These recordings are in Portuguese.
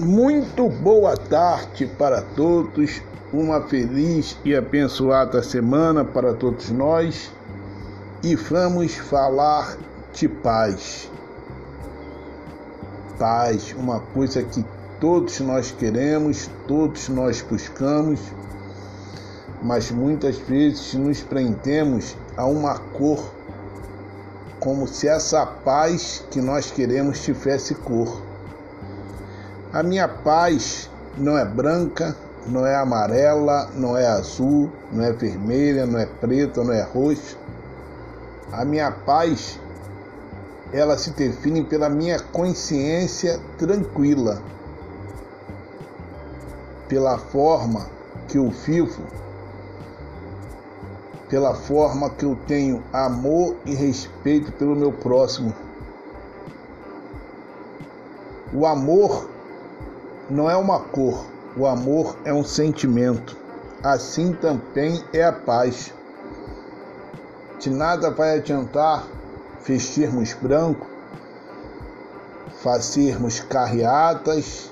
Muito boa tarde para todos, uma feliz e abençoada semana para todos nós e vamos falar de paz. Paz, uma coisa que todos nós queremos, todos nós buscamos, mas muitas vezes nos prendemos a uma cor, como se essa paz que nós queremos tivesse cor. A minha paz não é branca, não é amarela, não é azul, não é vermelha, não é preta, não é roxa. A minha paz ela se define pela minha consciência tranquila, pela forma que eu vivo, pela forma que eu tenho amor e respeito pelo meu próximo. O amor não é uma cor, o amor é um sentimento. Assim também é a paz. De nada vai adiantar vestirmos branco, fazermos carreatas,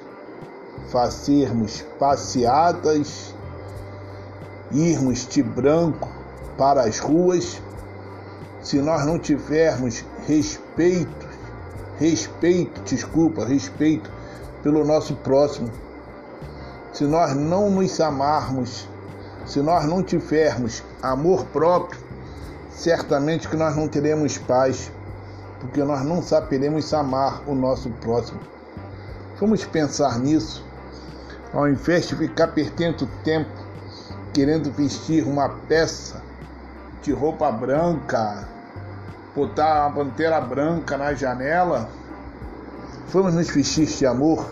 fazermos passeatas, irmos de branco para as ruas, se nós não tivermos respeito, respeito, desculpa, respeito pelo nosso próximo. Se nós não nos amarmos, se nós não tivermos amor próprio, certamente que nós não teremos paz, porque nós não saberemos amar o nosso próximo. Vamos pensar nisso, ao invés de ficar perdendo tempo querendo vestir uma peça de roupa branca, botar uma bandeira branca na janela, vamos nos vestir de amor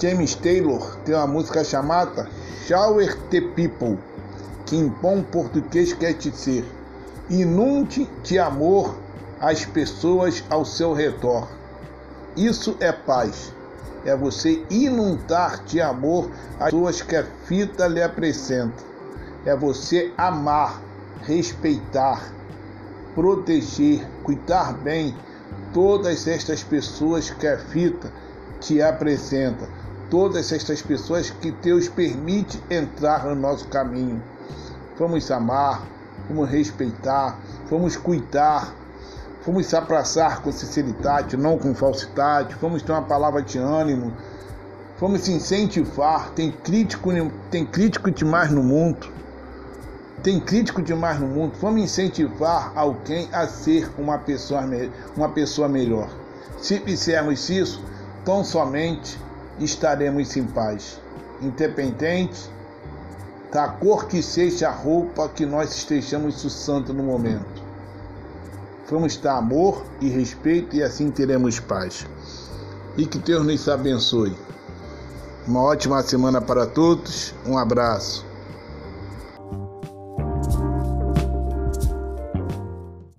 James Taylor tem uma música chamada Shower the People, que em bom português quer dizer inunde de amor as pessoas ao seu redor. Isso é paz. É você inundar de amor as pessoas que a fita lhe apresenta. É você amar, respeitar, proteger, cuidar bem todas estas pessoas que a fita te apresenta todas estas pessoas que Deus permite entrar no nosso caminho. Vamos amar, vamos respeitar, vamos cuidar, vamos se abraçar com sinceridade, não com falsidade, vamos ter uma palavra de ânimo, vamos se incentivar. Tem crítico, tem crítico demais no mundo. Tem crítico demais no mundo. Vamos incentivar alguém a ser uma pessoa, uma pessoa melhor. Se fizermos isso, tão somente estaremos em paz, independente da cor que seja a roupa que nós estejamos usando no momento. Vamos dar amor e respeito e assim teremos paz. E que Deus nos abençoe. Uma ótima semana para todos. Um abraço.